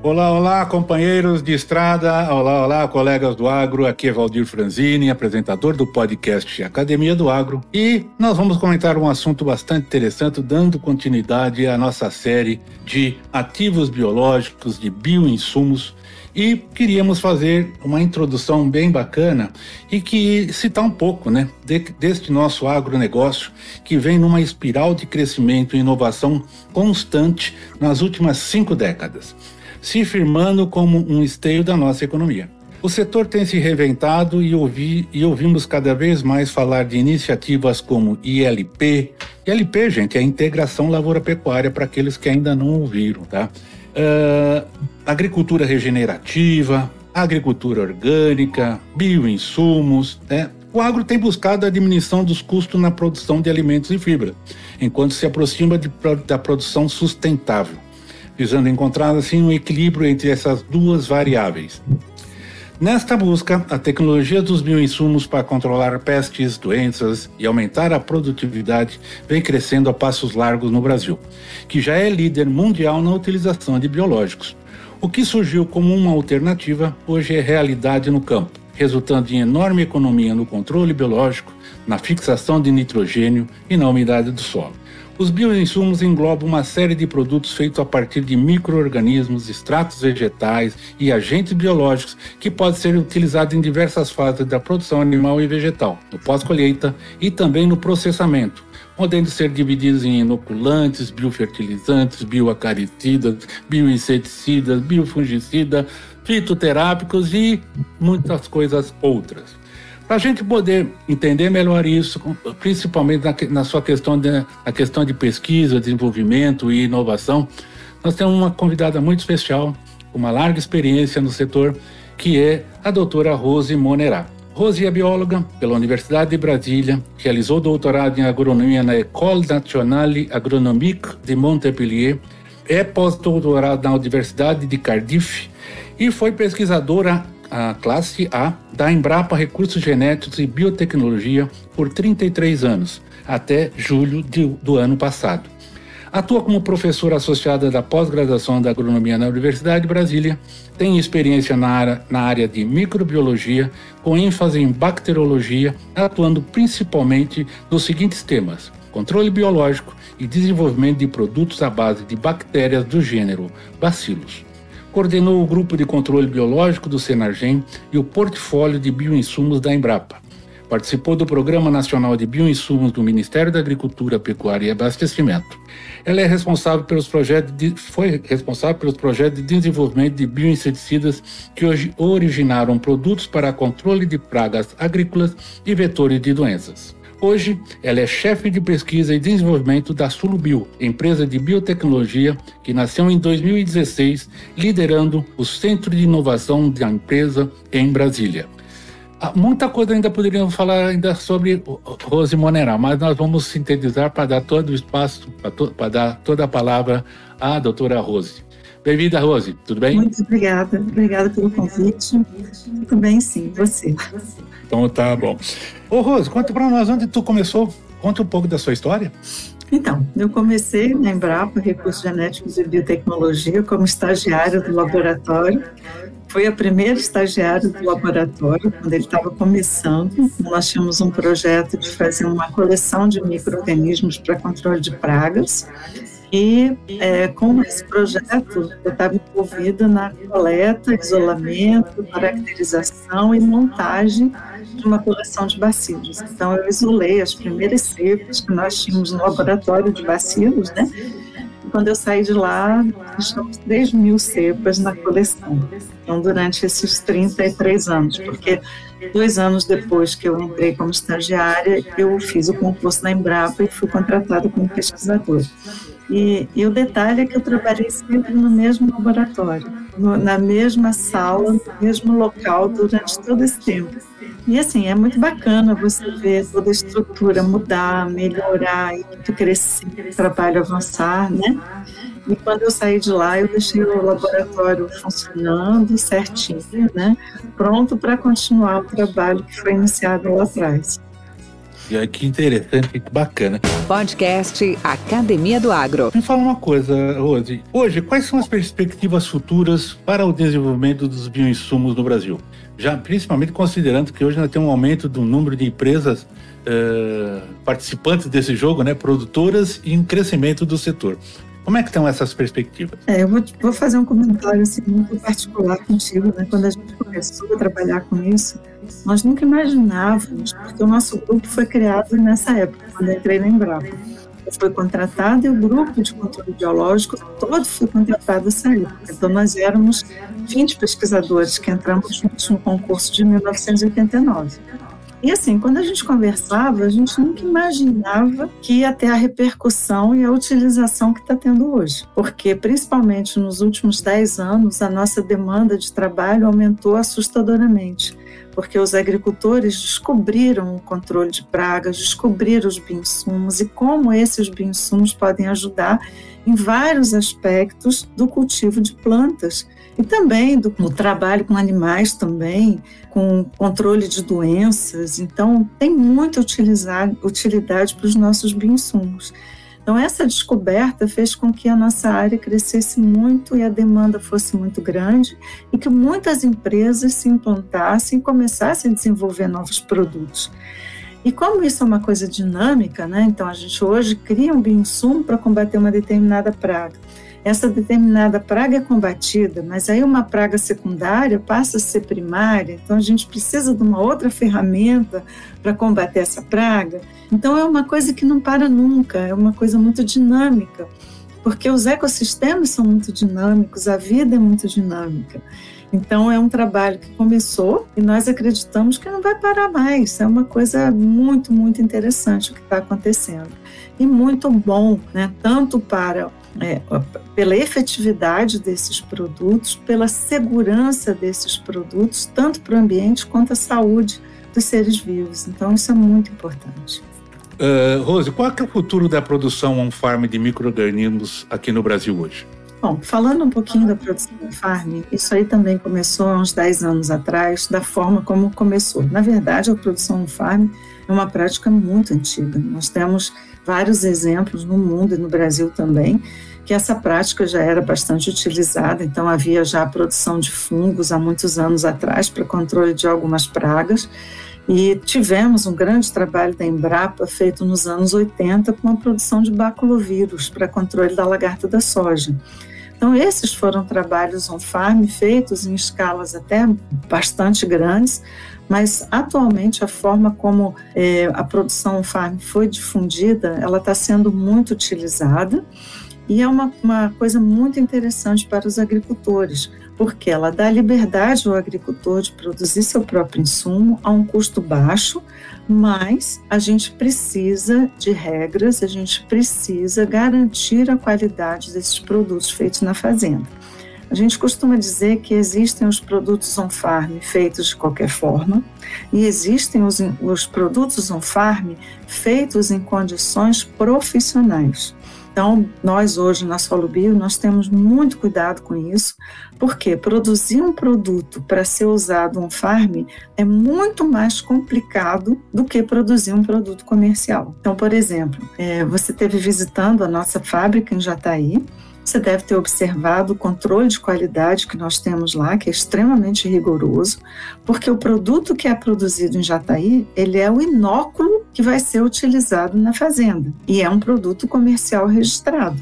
Olá, olá, companheiros de estrada. Olá, olá, colegas do agro. Aqui é Valdir Franzini, apresentador do podcast Academia do Agro. E nós vamos comentar um assunto bastante interessante, dando continuidade à nossa série de ativos biológicos, de bioinsumos. E queríamos fazer uma introdução bem bacana e que citar um pouco né, de, deste nosso agronegócio que vem numa espiral de crescimento e inovação constante nas últimas cinco décadas se firmando como um esteio da nossa economia. O setor tem se reinventado e, ouvi, e ouvimos cada vez mais falar de iniciativas como ILP. ILP, gente, é a Integração Lavoura-Pecuária, para aqueles que ainda não ouviram, tá? Uh, agricultura regenerativa, agricultura orgânica, bioinsumos, né? O agro tem buscado a diminuição dos custos na produção de alimentos e fibra, enquanto se aproxima de, da produção sustentável visando encontrar assim um equilíbrio entre essas duas variáveis. Nesta busca, a tecnologia dos bioinsumos para controlar pestes, doenças e aumentar a produtividade vem crescendo a passos largos no Brasil, que já é líder mundial na utilização de biológicos. O que surgiu como uma alternativa hoje é realidade no campo, resultando em enorme economia no controle biológico, na fixação de nitrogênio e na umidade do solo. Os bioinsumos englobam uma série de produtos feitos a partir de micro-organismos, extratos vegetais e agentes biológicos que podem ser utilizados em diversas fases da produção animal e vegetal, no pós-colheita e também no processamento, podendo ser divididos em inoculantes, biofertilizantes, bioacaricidas, bioinseticidas, biofungicidas, fitoterápicos e muitas coisas outras. Para a gente poder entender melhor isso, principalmente na, na sua questão de, na questão de pesquisa, desenvolvimento e inovação, nós temos uma convidada muito especial, uma larga experiência no setor, que é a doutora Rose Monerá. Rose é bióloga pela Universidade de Brasília, realizou doutorado em agronomia na École Nationale Agronomique de Montpellier, é pós-doutorado na Universidade de Cardiff e foi pesquisadora a classe A da Embrapa Recursos Genéticos e Biotecnologia por 33 anos, até julho de, do ano passado. Atua como professora associada da pós-graduação da agronomia na Universidade de Brasília, tem experiência na área, na área de microbiologia, com ênfase em bacteriologia, atuando principalmente nos seguintes temas: controle biológico e desenvolvimento de produtos à base de bactérias do gênero Bacillus coordenou o grupo de controle biológico do Senargem e o portfólio de bioinsumos da Embrapa. Participou do Programa Nacional de Bioinsumos do Ministério da Agricultura, Pecuária e Abastecimento. Ela é responsável pelos projetos de, foi responsável pelos projetos de desenvolvimento de bioinseticidas que hoje originaram produtos para controle de pragas agrícolas e vetores de doenças. Hoje, ela é chefe de pesquisa e desenvolvimento da Sulubio, empresa de biotecnologia que nasceu em 2016, liderando o Centro de Inovação da empresa em Brasília. Ah, muita coisa ainda poderíamos falar ainda sobre Rose Monerá, mas nós vamos sintetizar para dar todo o espaço, para, to, para dar toda a palavra à doutora Rose. Bem-vinda, Rose, tudo bem? Muito obrigada, obrigada pelo convite. Tudo bem, sim, você. Então tá bom. Ô Rose, conta para nós onde tu começou. Conta um pouco da sua história. Então, eu comecei na Embrapa, Recursos Genéticos e Biotecnologia, como estagiária do laboratório. Fui a primeira estagiária do laboratório, quando ele estava começando. Nós tínhamos um projeto de fazer uma coleção de micro-organismos para controle de pragas. E é, com esse projeto, eu estava envolvida na coleta, isolamento, caracterização e montagem de uma coleção de bacilos. Então, eu isolei as primeiras cepas que nós tínhamos no laboratório de bacilos, né? E quando eu saí de lá, deixamos 3 mil cepas na coleção. Então, durante esses 33 anos, porque dois anos depois que eu entrei como estagiária, eu fiz o concurso na Embrapa e fui contratada como pesquisadora. E, e, o detalhe é que eu trabalhei sempre no mesmo laboratório, no, na mesma sala, no mesmo local durante todo esse tempo. E assim, é muito bacana você ver toda a estrutura mudar, melhorar, e crescer, trabalho avançar, né? E quando eu saí de lá, eu deixei o laboratório funcionando certinho, né? Pronto para continuar o trabalho que foi iniciado lá atrás. E que interessante, que bacana. Podcast Academia do Agro. Me fala uma coisa, Rose. Hoje, quais são as perspectivas futuras para o desenvolvimento dos bioinsumos no Brasil? Já principalmente considerando que hoje nós temos um aumento do número de empresas uh, participantes desse jogo, né, produtoras e um crescimento do setor. Como é que estão essas perspectivas? É, eu vou, vou, fazer um comentário assim, muito particular contigo. Né? Quando a gente começou a trabalhar com isso, nós nunca imaginávamos, porque o nosso grupo foi criado nessa época, quando entrei na Embrapa. Eu fui contratado e o grupo de controle biológico todo foi contratado nessa época. Então, nós éramos 20 pesquisadores que entramos juntos no concurso de 1989. E assim, quando a gente conversava, a gente nunca imaginava que ia ter a repercussão e a utilização que está tendo hoje. Porque, principalmente nos últimos 10 anos, a nossa demanda de trabalho aumentou assustadoramente porque os agricultores descobriram o controle de pragas, descobriram os bioinsumos e como esses bioinsumos podem ajudar em vários aspectos do cultivo de plantas e também do, do trabalho com animais também, com controle de doenças. Então, tem muita utilidade para os nossos bioinsumos. Então, essa descoberta fez com que a nossa área crescesse muito e a demanda fosse muito grande e que muitas empresas se implantassem e começassem a desenvolver novos produtos. E como isso é uma coisa dinâmica, né? então a gente hoje cria um bioinsumo para combater uma determinada praga essa determinada praga é combatida, mas aí uma praga secundária passa a ser primária, então a gente precisa de uma outra ferramenta para combater essa praga. Então é uma coisa que não para nunca, é uma coisa muito dinâmica, porque os ecossistemas são muito dinâmicos, a vida é muito dinâmica. Então é um trabalho que começou e nós acreditamos que não vai parar mais. É uma coisa muito, muito interessante o que está acontecendo e muito bom, né? Tanto para é, pela efetividade desses produtos, pela segurança desses produtos, tanto para o ambiente quanto a saúde dos seres vivos. Então, isso é muito importante. Uh, Rose, qual é o futuro da produção on-farm de micro-organismos aqui no Brasil hoje? Bom, falando um pouquinho da produção on-farm, isso aí também começou há uns 10 anos atrás, da forma como começou. Na verdade, a produção on-farm é uma prática muito antiga. Nós temos vários exemplos no mundo e no Brasil também, que essa prática já era bastante utilizada, então havia já a produção de fungos há muitos anos atrás para controle de algumas pragas. E tivemos um grande trabalho da Embrapa feito nos anos 80 com a produção de baculovírus para controle da lagarta da soja. Então, esses foram trabalhos on-farm feitos em escalas até bastante grandes, mas atualmente a forma como é, a produção on-farm foi difundida, ela está sendo muito utilizada e é uma, uma coisa muito interessante para os agricultores, porque ela dá liberdade ao agricultor de produzir seu próprio insumo a um custo baixo, mas a gente precisa de regras, a gente precisa garantir a qualidade desses produtos feitos na fazenda. A gente costuma dizer que existem os produtos on-farm feitos de qualquer forma e existem os, os produtos on-farm feitos em condições profissionais. Então, nós hoje na Solubio, nós temos muito cuidado com isso, porque produzir um produto para ser usado um farm é muito mais complicado do que produzir um produto comercial. Então, por exemplo, é, você esteve visitando a nossa fábrica em Jataí, você deve ter observado o controle de qualidade que nós temos lá, que é extremamente rigoroso, porque o produto que é produzido em Jataí, ele é o inóculo que vai ser utilizado na fazenda e é um produto comercial registrado.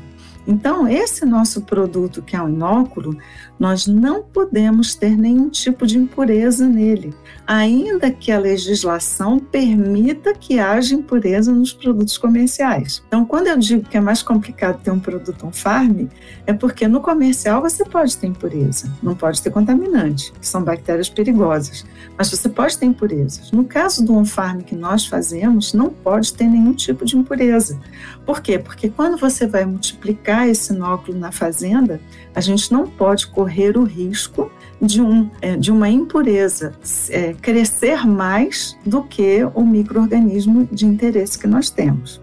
Então, esse nosso produto, que é um inóculo, nós não podemos ter nenhum tipo de impureza nele, ainda que a legislação permita que haja impureza nos produtos comerciais. Então, quando eu digo que é mais complicado ter um produto on-farm, é porque no comercial você pode ter impureza, não pode ter contaminante, que são bactérias perigosas, mas você pode ter impurezas. No caso do on-farm que nós fazemos, não pode ter nenhum tipo de impureza. Por quê? Porque quando você vai multiplicar esse inóculo na fazenda, a gente não pode correr o risco de, um, é, de uma impureza é, crescer mais do que o microorganismo de interesse que nós temos.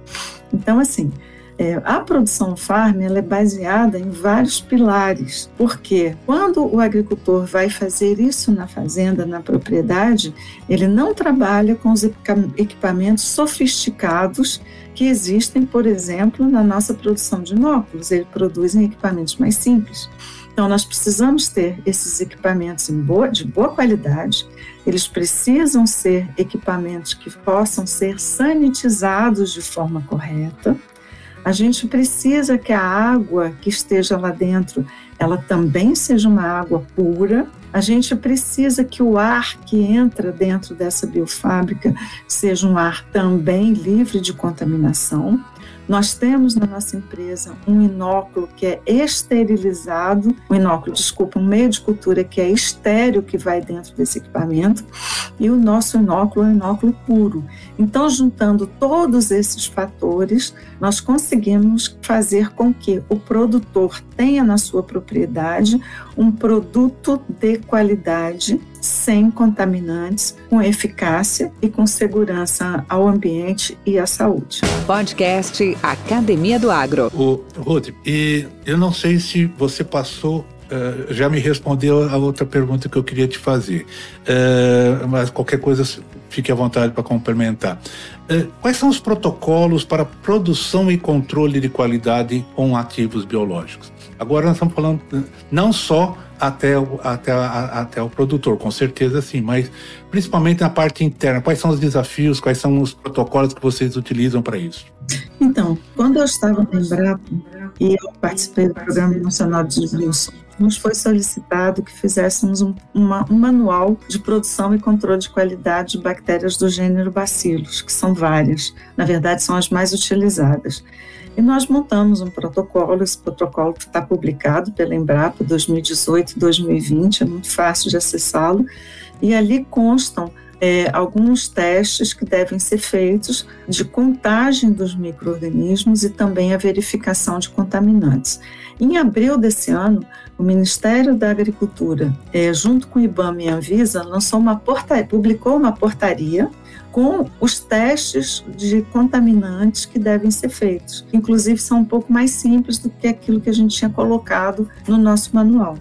Então, assim, é, a produção farm ela é baseada em vários pilares, porque quando o agricultor vai fazer isso na fazenda, na propriedade, ele não trabalha com os equipamentos sofisticados que existem, por exemplo, na nossa produção de inóculos. Ele produz em equipamentos mais simples. Então, nós precisamos ter esses equipamentos boa, de boa qualidade, eles precisam ser equipamentos que possam ser sanitizados de forma correta. A gente precisa que a água que esteja lá dentro, ela também seja uma água pura. A gente precisa que o ar que entra dentro dessa biofábrica seja um ar também livre de contaminação. Nós temos na nossa empresa um inóculo que é esterilizado, um inóculo, desculpa, um meio de cultura que é estéreo que vai dentro desse equipamento, e o nosso inóculo é um inóculo puro. Então, juntando todos esses fatores, nós conseguimos fazer com que o produtor tenha na sua propriedade um produto de qualidade sem contaminantes, com eficácia e com segurança ao ambiente e à saúde. Podcast Academia do Agro. O Rodrigo, e eu não sei se você passou Uh, já me respondeu a outra pergunta que eu queria te fazer. Uh, mas qualquer coisa, fique à vontade para complementar. Uh, quais são os protocolos para produção e controle de qualidade com ativos biológicos? Agora nós estamos falando não só até o, até, a, até o produtor, com certeza sim, mas principalmente na parte interna, quais são os desafios, quais são os protocolos que vocês utilizam para isso? Então, quando eu estava no Embrapa e eu participei do Programa Nacional de Distribuição, nos foi solicitado que fizéssemos um, uma, um manual de produção e controle de qualidade de bactérias do gênero Bacillus, que são várias, na verdade são as mais utilizadas. E nós montamos um protocolo, esse protocolo está publicado pela Embrapa 2018 2020, é muito fácil de acessá-lo, e ali constam é, alguns testes que devem ser feitos de contagem dos micro-organismos e também a verificação de contaminantes. Em abril desse ano, o Ministério da Agricultura, é, junto com o IBAMA e a Anvisa, lançou uma portaria, publicou uma portaria com os testes de contaminantes que devem ser feitos. Inclusive, são um pouco mais simples do que aquilo que a gente tinha colocado no nosso manual.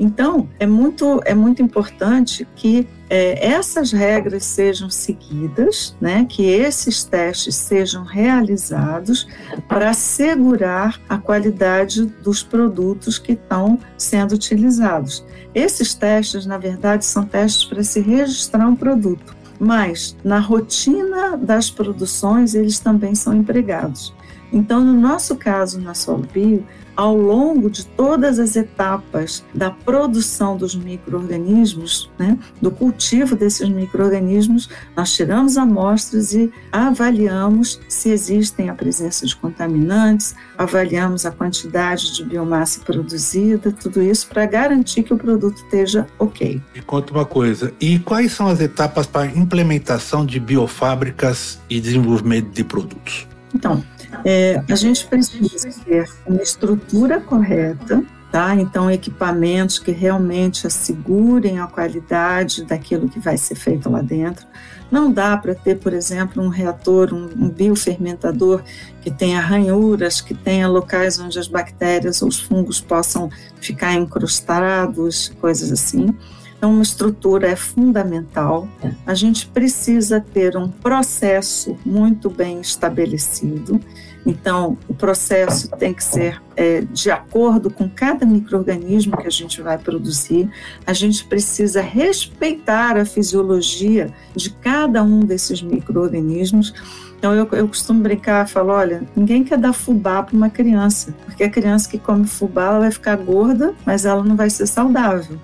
Então, é muito, é muito importante que é, essas regras sejam seguidas, né, que esses testes sejam realizados para assegurar a qualidade dos produtos que estão sendo utilizados. Esses testes, na verdade, são testes para se registrar um produto mas na rotina das produções eles também são empregados. Então, no nosso caso, na Solbio, ao longo de todas as etapas da produção dos micro-organismos, né, do cultivo desses micro-organismos, nós tiramos amostras e avaliamos se existem a presença de contaminantes, avaliamos a quantidade de biomassa produzida, tudo isso para garantir que o produto esteja ok. Me conta uma coisa, e quais são as etapas para implementação de biofábricas e desenvolvimento de produtos? Então, é, a gente precisa ter uma estrutura correta, tá? Então, equipamentos que realmente assegurem a qualidade daquilo que vai ser feito lá dentro. Não dá para ter, por exemplo, um reator, um, um biofermentador que tenha ranhuras, que tenha locais onde as bactérias ou os fungos possam ficar encrustados, coisas assim. Então, uma estrutura é fundamental. A gente precisa ter um processo muito bem estabelecido. Então, o processo tem que ser é, de acordo com cada microorganismo que a gente vai produzir. A gente precisa respeitar a fisiologia de cada um desses microorganismos. Então, eu, eu costumo brincar, falo, olha, ninguém quer dar fubá para uma criança, porque a criança que come fubá, ela vai ficar gorda, mas ela não vai ser saudável.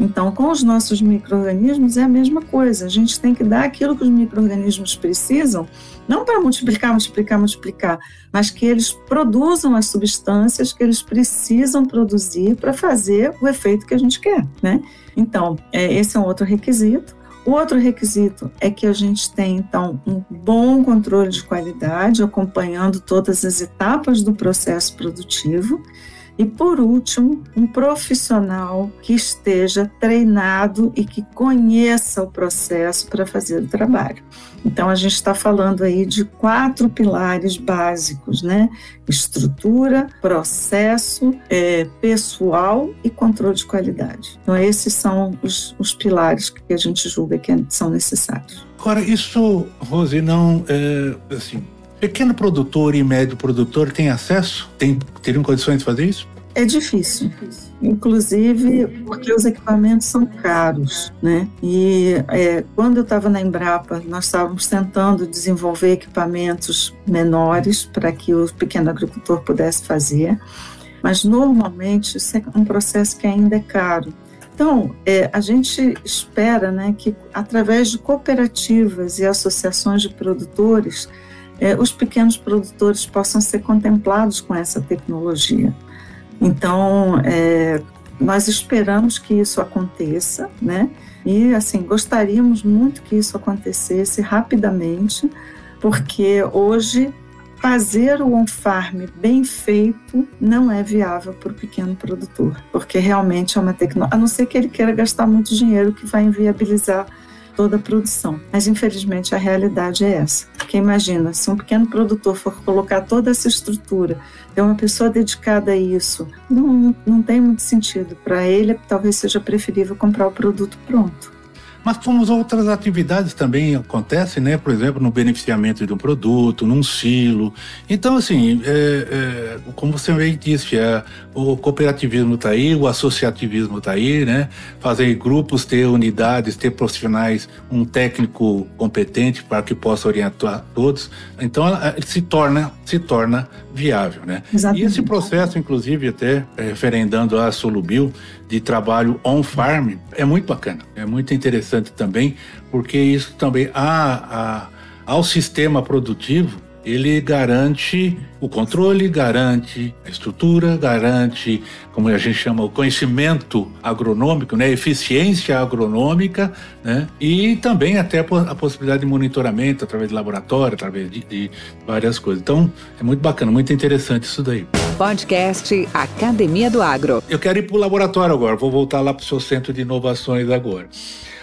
Então, com os nossos micro-organismos é a mesma coisa. A gente tem que dar aquilo que os micro-organismos precisam, não para multiplicar, multiplicar, multiplicar, mas que eles produzam as substâncias que eles precisam produzir para fazer o efeito que a gente quer, né? Então, é, esse é um outro requisito. O outro requisito é que a gente tem, então, um bom controle de qualidade, acompanhando todas as etapas do processo produtivo e, por último, um profissional que esteja treinado e que conheça o processo para fazer o trabalho. Então, a gente está falando aí de quatro pilares básicos, né? Estrutura, processo, é, pessoal e controle de qualidade. Então, esses são os, os pilares que a gente julga que são necessários. Agora, isso, Rose, não é assim Pequeno produtor e médio produtor têm acesso? Tem, teriam condições de fazer isso? É difícil, inclusive porque os equipamentos são caros, né? E é, quando eu estava na Embrapa, nós estávamos tentando desenvolver equipamentos menores para que o pequeno agricultor pudesse fazer, mas normalmente isso é um processo que ainda é caro. Então, é, a gente espera né, que através de cooperativas e associações de produtores, é, os pequenos produtores possam ser contemplados com essa tecnologia. Então, é, nós esperamos que isso aconteça, né? E, assim, gostaríamos muito que isso acontecesse rapidamente, porque hoje fazer o on-farm bem feito não é viável para o pequeno produtor, porque realmente é uma tecnologia, a não ser que ele queira gastar muito dinheiro, que vai inviabilizar toda a produção. Mas infelizmente a realidade é essa. Porque imagina, se um pequeno produtor for colocar toda essa estrutura, ter uma pessoa dedicada a isso, não, não tem muito sentido. Para ele, talvez seja preferível comprar o produto pronto. Mas como outras atividades também acontecem, né? Por exemplo, no beneficiamento de um produto, num silo. Então, assim, é, é, como você bem disse, é, o cooperativismo está aí, o associativismo está aí, né? Fazer grupos, ter unidades, ter profissionais, um técnico competente para que possa orientar todos. Então, se torna, se torna viável, né? Exatamente. E esse processo, inclusive, até é, referendando a Solubil, de trabalho on-farm, é muito bacana, é muito interessante também, porque isso também, a, a, ao sistema produtivo, ele garante o controle, garante a estrutura, garante, como a gente chama, o conhecimento agronômico, né, eficiência agronômica, né, e também até a possibilidade de monitoramento através de laboratório, através de, de várias coisas. Então, é muito bacana, muito interessante isso daí. Podcast Academia do Agro. Eu quero ir para o laboratório agora, vou voltar lá para o seu centro de inovações agora.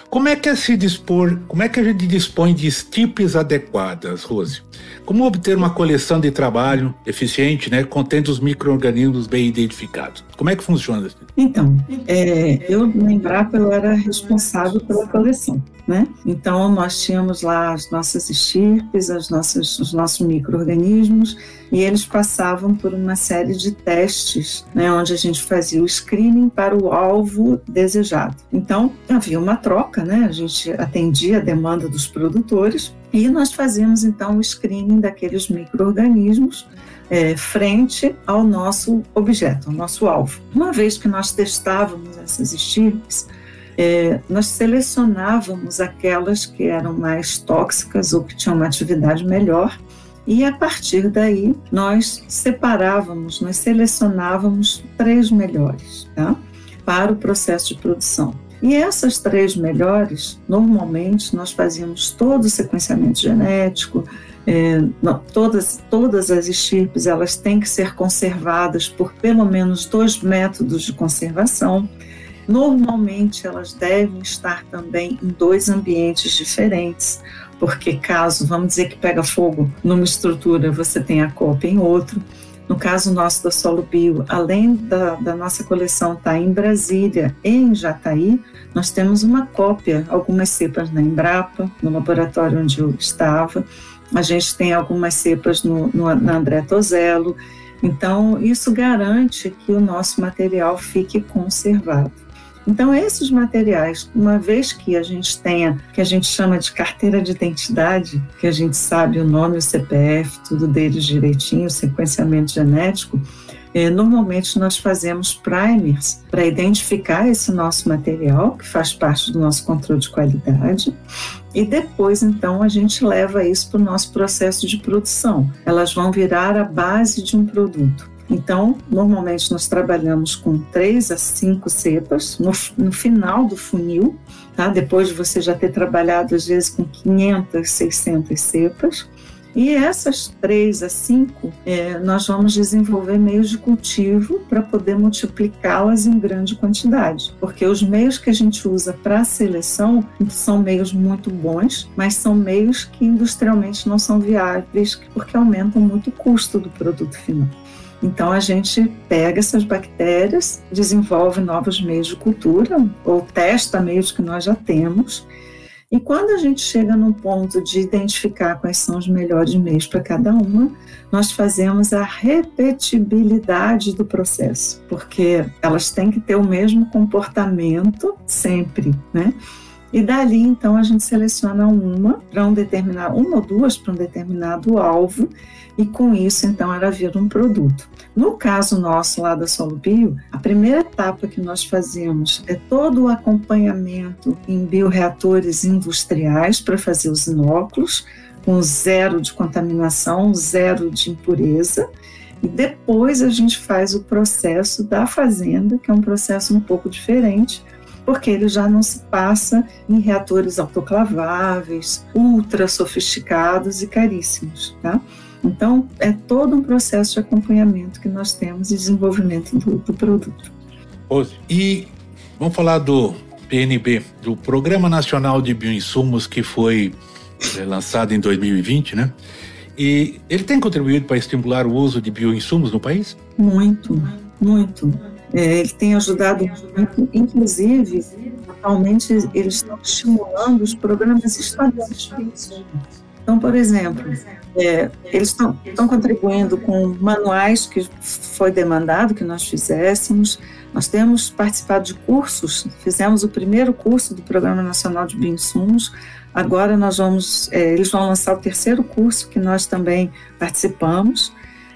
Como é que é se dispor, como é que a gente dispõe de estipes adequadas, Rose? Como obter uma coleção de trabalho eficiente, né, contendo os micro-organismos bem identificados? Como é que funciona? Então, é, eu na Embrapa eu era responsável pela coleção, né? Então nós tínhamos lá as nossas estirpes, as nossas, os nossos micro-organismos e eles passavam por uma série de testes, né, onde a gente fazia o screening para o alvo desejado. Então havia uma troca, né? A gente atendia a demanda dos produtores e nós fazíamos então o screening daqueles micro-organismos é, frente ao nosso objeto, ao nosso alvo. Uma vez que nós testávamos essas estirpes, é, nós selecionávamos aquelas que eram mais tóxicas ou que tinham uma atividade melhor e a partir daí nós separávamos, nós selecionávamos três melhores tá? para o processo de produção. E essas três melhores, normalmente nós fazíamos todo o sequenciamento genético, é, todas, todas as estirpes elas têm que ser conservadas por pelo menos dois métodos de conservação. Normalmente elas devem estar também em dois ambientes diferentes, porque caso, vamos dizer que pega fogo numa estrutura, você tem a cópia em outro. No caso nosso da Solo Bio, além da, da nossa coleção estar tá em Brasília e em Jataí, nós temos uma cópia, algumas cepas na Embrapa, no laboratório onde eu estava, a gente tem algumas cepas no, no, na André Tozello, então isso garante que o nosso material fique conservado. Então, esses materiais, uma vez que a gente tenha, que a gente chama de carteira de identidade, que a gente sabe o nome, o CPF, tudo deles direitinho, o sequenciamento genético, é, normalmente nós fazemos primers para identificar esse nosso material, que faz parte do nosso controle de qualidade, e depois, então, a gente leva isso para o nosso processo de produção. Elas vão virar a base de um produto. Então, normalmente nós trabalhamos com três a cinco cepas no, no final do funil, tá? depois de você já ter trabalhado às vezes com 500, 600 cepas. E essas três a cinco, é, nós vamos desenvolver meios de cultivo para poder multiplicá-las em grande quantidade. Porque os meios que a gente usa para seleção são meios muito bons, mas são meios que industrialmente não são viáveis, porque aumentam muito o custo do produto final. Então a gente pega essas bactérias, desenvolve novos meios de cultura ou testa meios que nós já temos. E quando a gente chega num ponto de identificar quais são os melhores meios para cada uma, nós fazemos a repetibilidade do processo, porque elas têm que ter o mesmo comportamento sempre, né? E dali, então, a gente seleciona uma para um determinado, uma ou duas para um determinado alvo, e com isso, então, ela vira um produto. No caso nosso lá da Solubio, a primeira etapa que nós fazemos é todo o acompanhamento em bioreatores industriais para fazer os inóculos, com zero de contaminação, zero de impureza. E depois a gente faz o processo da fazenda, que é um processo um pouco diferente, porque ele já não se passa em reatores autoclaváveis, ultra sofisticados e caríssimos, tá? Então, é todo um processo de acompanhamento que nós temos e desenvolvimento do, do produto. E vamos falar do PNB, do Programa Nacional de Bioinsumos, que foi é, lançado em 2020, né? E ele tem contribuído para estimular o uso de bioinsumos no país? Muito, muito. É, ele tem ajudado muito, inclusive, atualmente eles estão estimulando os programas estaduais Então, por exemplo, é, eles estão contribuindo com manuais que foi demandado que nós fizéssemos. Nós temos participado de cursos, fizemos o primeiro curso do Programa Nacional de Bioinsumos. Agora nós vamos, é, eles vão lançar o terceiro curso que nós também participamos.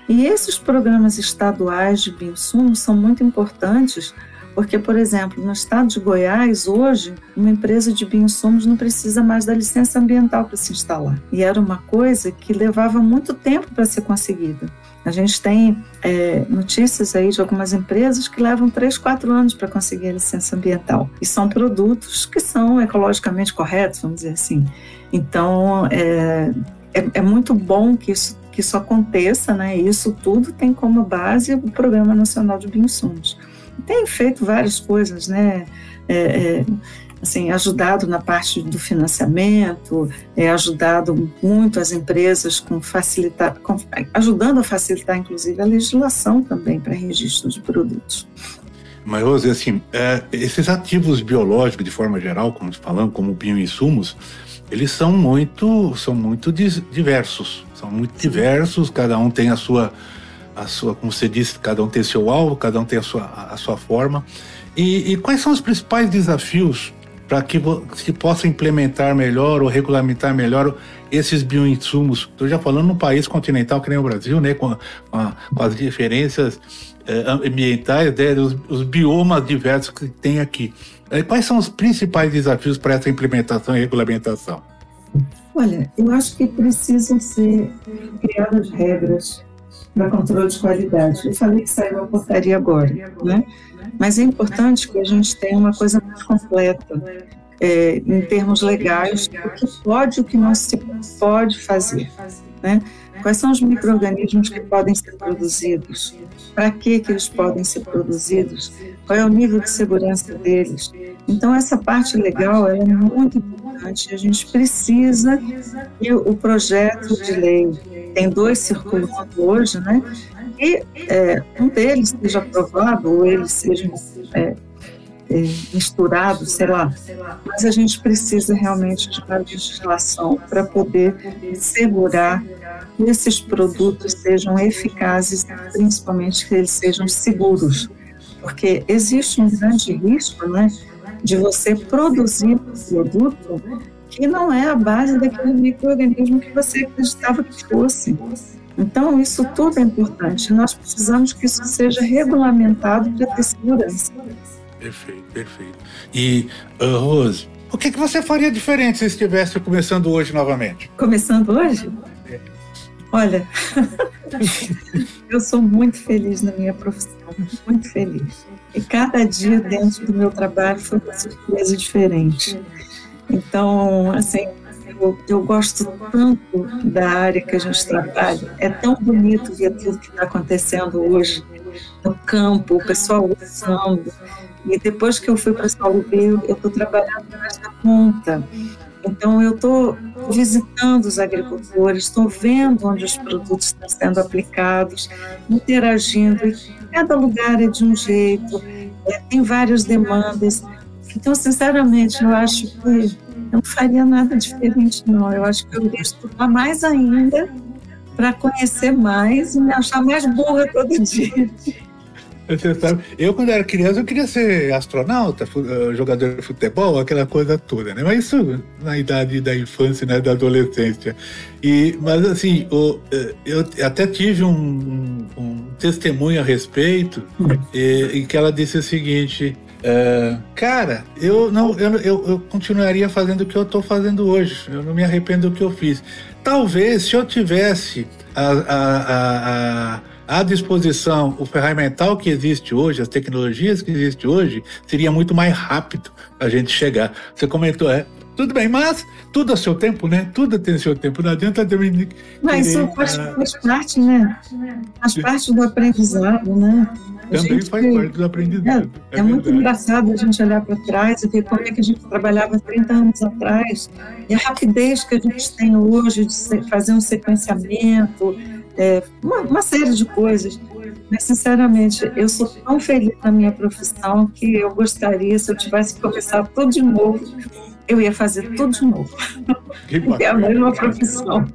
E esses programas estaduais de bioinsumos são muito importantes, porque, por exemplo, no estado de Goiás, hoje, uma empresa de bioinsumos não precisa mais da licença ambiental para se instalar. E era uma coisa que levava muito tempo para ser conseguida. A gente tem é, notícias aí de algumas empresas que levam 3, 4 anos para conseguir a licença ambiental. E são produtos que são ecologicamente corretos, vamos dizer assim. Então, é, é, é muito bom que isso que isso aconteça, né? Isso tudo tem como base o Programa Nacional de Bioinsumos. Tem feito várias coisas, né? É, é, assim, ajudado na parte do financiamento, é, ajudado muito as empresas com facilitar, com, ajudando a facilitar, inclusive, a legislação também para registro de produtos. Mas, Rose, assim, é, esses ativos biológicos, de forma geral, como falando, como bioinsumos, eles são muito, são muito diversos. São muito diversos, cada um tem a sua, a sua, como você disse, cada um tem seu alvo, cada um tem a sua, a sua forma. E, e quais são os principais desafios para que se possa implementar melhor ou regulamentar melhor esses bioinsumos? Estou já falando num país continental que nem o Brasil, né, com, a, com as diferenças eh, ambientais, né, os, os, biomas diversos que tem aqui. Eh, quais são os principais desafios para essa implementação e regulamentação? Olha, eu acho que precisam ser criadas regras para controle de qualidade. Eu falei que saiu uma portaria agora, né? Mas é importante que a gente tenha uma coisa mais completa é, em termos legais, o que pode e o que não se pode fazer, né? Quais são os micro-organismos que podem ser produzidos? Para que, que eles podem ser produzidos? Qual é o nível de segurança deles? Então, essa parte legal é muito importante. A gente precisa que o projeto de lei, tem dois circulando hoje, né? E é, um deles seja aprovado, ou eles sejam é, é, misturados, sei lá. Mas a gente precisa realmente de uma legislação para poder segurar que esses produtos sejam eficazes, principalmente que eles sejam seguros. Porque existe um grande risco, né? De você produzir um produto que não é a base daquele microorganismo que você acreditava que fosse. Então, isso tudo é importante. Nós precisamos que isso seja regulamentado para ter segurança. Perfeito, perfeito. E, uh, Rose, o que, que você faria diferente se estivesse começando hoje novamente? Começando hoje? Olha, eu sou muito feliz na minha profissão, muito feliz. E cada dia dentro do meu trabalho foi uma surpresa diferente. Então, assim, eu, eu, gosto tanto da área que a gente trabalha. É tão bonito ver tudo que está acontecendo hoje no campo, o pessoal usando. E depois que eu fui para São Paulo, eu estou trabalhando nessa ponta. Então, eu estou visitando os agricultores, estou vendo onde os produtos estão sendo aplicados, interagindo. E cada lugar é de um jeito, é, tem várias demandas. Então, sinceramente, eu acho que eu não faria nada diferente, não. Eu acho que eu iria estudar mais ainda para conhecer mais e me achar mais burra todo dia. Você sabe, eu, quando era criança, eu queria ser astronauta, eh, jogador de futebol, aquela coisa toda, né? Mas isso na idade da infância, né, da adolescência. E, mas, assim, o, eh, eu até tive um, um testemunho a respeito, e, em que ela disse o seguinte: Uh, cara, eu não, eu, eu, eu, continuaria fazendo o que eu estou fazendo hoje. Eu não me arrependo do que eu fiz. Talvez se eu tivesse a, a, a à disposição o ferramental que existe hoje, as tecnologias que existem hoje, seria muito mais rápido a gente chegar. Você comentou, é, tudo bem, mas tudo a seu tempo, né? Tudo tem seu tempo. Não adianta também. Mas isso faz, faz, parte, né? Faz parte do aprendizado, né? A também gente, faz parte do aprendizado. É, é, é muito engraçado a gente olhar para trás e ver como é que a gente trabalhava 30 anos atrás e a rapidez que a gente tem hoje de fazer um sequenciamento, é, uma, uma, série de coisas. Mas, sinceramente, eu sou tão feliz na minha profissão que eu gostaria, se eu tivesse que começar tudo de novo, eu ia fazer tudo de novo. é a mesma profissão.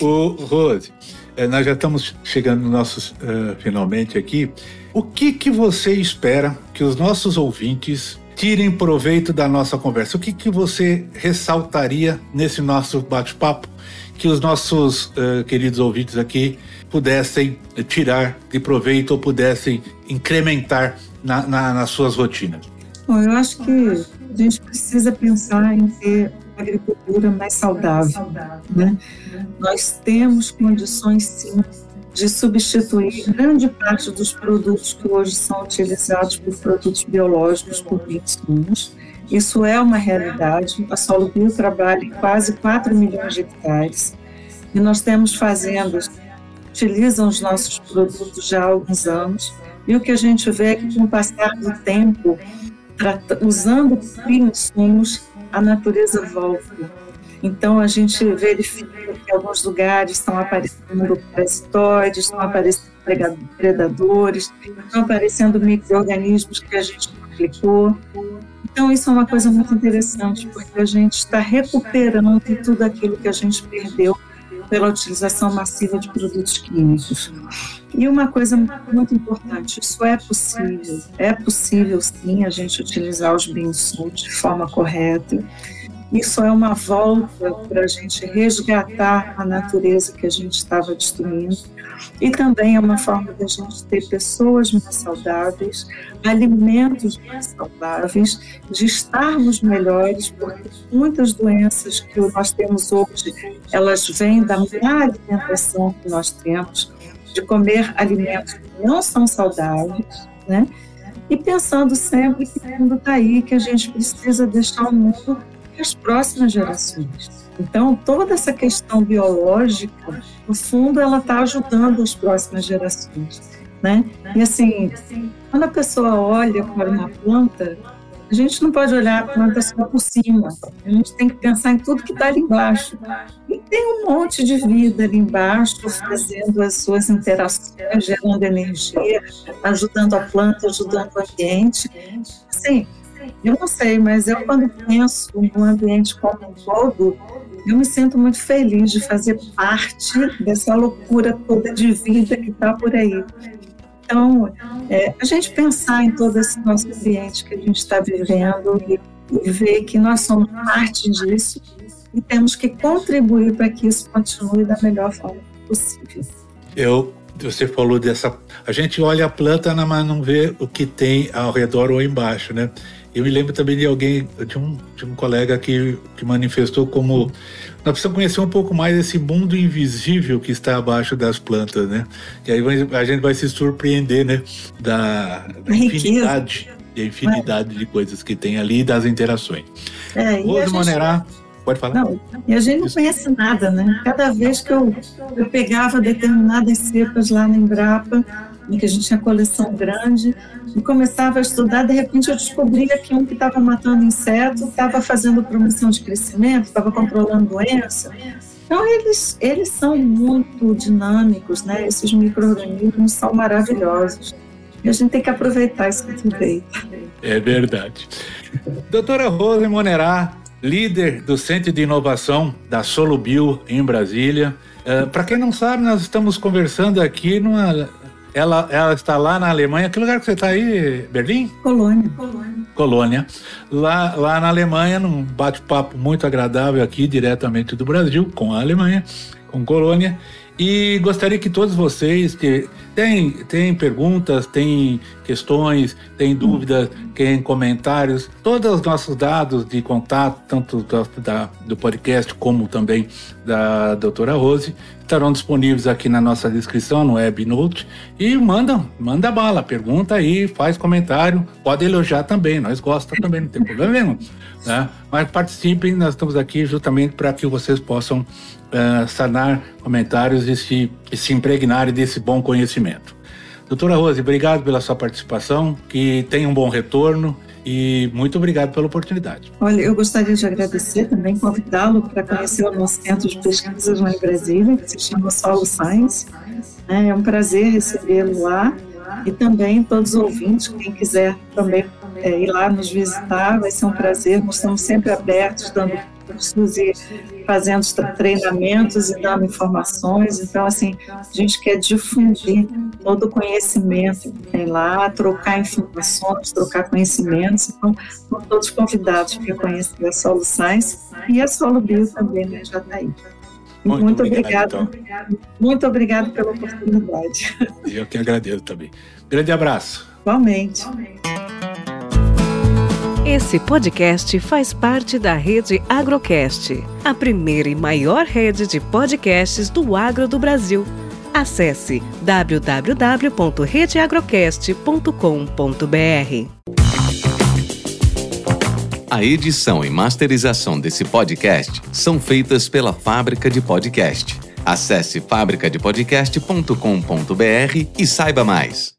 O Rose, eh, nós já estamos chegando no nossos uh, finalmente aqui. O que, que você espera que os nossos ouvintes tirem proveito da nossa conversa? O que, que você ressaltaria nesse nosso bate-papo que os nossos uh, queridos ouvintes aqui pudessem tirar de proveito ou pudessem incrementar na, na, nas suas rotinas? Bom, eu acho que a gente precisa pensar em ter agricultura mais saudável. Né? Nós temos condições, sim, de substituir grande parte dos produtos que hoje são utilizados por produtos biológicos, por insumos. Isso é uma realidade. A Solo Bio trabalha em quase 4 milhões de hectares e nós temos fazendas que utilizam os nossos produtos já há alguns anos. E o que a gente vê é que, com o passar do tempo, usando insumos, a natureza volta. Então, a gente verifica que em alguns lugares estão aparecendo parasitoides, estão aparecendo predadores, estão aparecendo micro-organismos que a gente não aplicou. Então, isso é uma coisa muito interessante, porque a gente está recuperando tudo aquilo que a gente perdeu pela utilização massiva de produtos químicos. E uma coisa muito importante, isso é possível, é possível sim a gente utilizar os bioinsumos de forma correta. Isso é uma volta para a gente resgatar a natureza que a gente estava destruindo e também é uma forma de a gente ter pessoas mais saudáveis, alimentos mais saudáveis, de estarmos melhores, porque muitas doenças que nós temos hoje, elas vêm da má alimentação que nós temos, de comer alimentos que não são saudáveis, né? E pensando sempre que o mundo está aí, que a gente precisa deixar o mundo para as próximas gerações. Então, toda essa questão biológica, no fundo, ela está ajudando as próximas gerações, né? E assim, quando a pessoa olha para uma planta, a gente não pode olhar a planta só por cima. A gente tem que pensar em tudo que está ali embaixo. E tem um monte de vida ali embaixo, fazendo as suas interações, gerando energia, ajudando a planta, ajudando o ambiente. Assim, eu não sei, mas eu quando penso no ambiente como um todo, eu me sinto muito feliz de fazer parte dessa loucura toda de vida que está por aí. Então, é, a gente pensar em todo esse nosso ambiente que a gente está vivendo e, e ver que nós somos parte disso e temos que contribuir para que isso continue da melhor forma possível. Eu você falou dessa. A gente olha a planta, mas não vê o que tem ao redor ou embaixo, né? Eu me lembro também de alguém, de um, de um colega que, que manifestou como nós precisamos conhecer um pouco mais esse mundo invisível que está abaixo das plantas, né? E aí a gente vai se surpreender, né? Da, da infinidade, da infinidade é. de coisas que tem ali e das interações. É, Rose Monerá, pode falar. Não, e a gente não conhece nada, né? Cada vez que eu, eu pegava determinadas cepas lá na Embrapa, em que a gente tinha coleção grande, e começava a estudar, de repente eu descobria que um que estava matando inseto estava fazendo promoção de crescimento, estava controlando doença. Então, eles, eles são muito dinâmicos, né? Esses micro-organismos são maravilhosos. E a gente tem que aproveitar isso que veio. É verdade. Doutora Rose Monerá, líder do Centro de Inovação da Solubio em Brasília. Uh, Para quem não sabe, nós estamos conversando aqui numa ela, ela está lá na Alemanha. Que lugar que você está aí? Berlim? Colônia. Colônia. Lá, lá na Alemanha, num bate-papo muito agradável aqui, diretamente do Brasil, com a Alemanha, com Colônia. E gostaria que todos vocês que têm, têm perguntas, têm questões, têm dúvidas, têm comentários, todos os nossos dados de contato, tanto do, da, do podcast como também da doutora Rose, estarão disponíveis aqui na nossa descrição, no Webnote. E manda, manda bala, pergunta aí, faz comentário, pode elogiar também, nós gostamos também, não tem problema nenhum. Né? Mas participem, nós estamos aqui justamente para que vocês possam uh, sanar comentários e se, e se impregnarem desse bom conhecimento. Doutora Rose, obrigado pela sua participação, que tenha um bom retorno e muito obrigado pela oportunidade. Olha, eu gostaria de agradecer também, convidá-lo para conhecer o nosso centro de pesquisas lá em Brasília, que se chama Solo Science. É um prazer recebê-lo lá e também todos os ouvintes, quem quiser também é, ir lá nos visitar, vai ser um prazer. Nós estamos sempre abertos, dando cursos e fazendo treinamentos e dando informações. Então, assim, a gente quer difundir todo o conhecimento que tem lá, trocar informações, trocar conhecimentos. Então, estão todos convidados para conhecer a Solo Science e a Solo Bio também, né, já está aí. Muito, muito obrigado. Então. Muito obrigado pela oportunidade. Eu que agradeço também. Grande abraço. Igualmente. Esse podcast faz parte da rede Agrocast, a primeira e maior rede de podcasts do agro do Brasil. Acesse www.redeagrocast.com.br. A edição e masterização desse podcast são feitas pela Fábrica de Podcast. Acesse fabricadepodcast.com.br e saiba mais.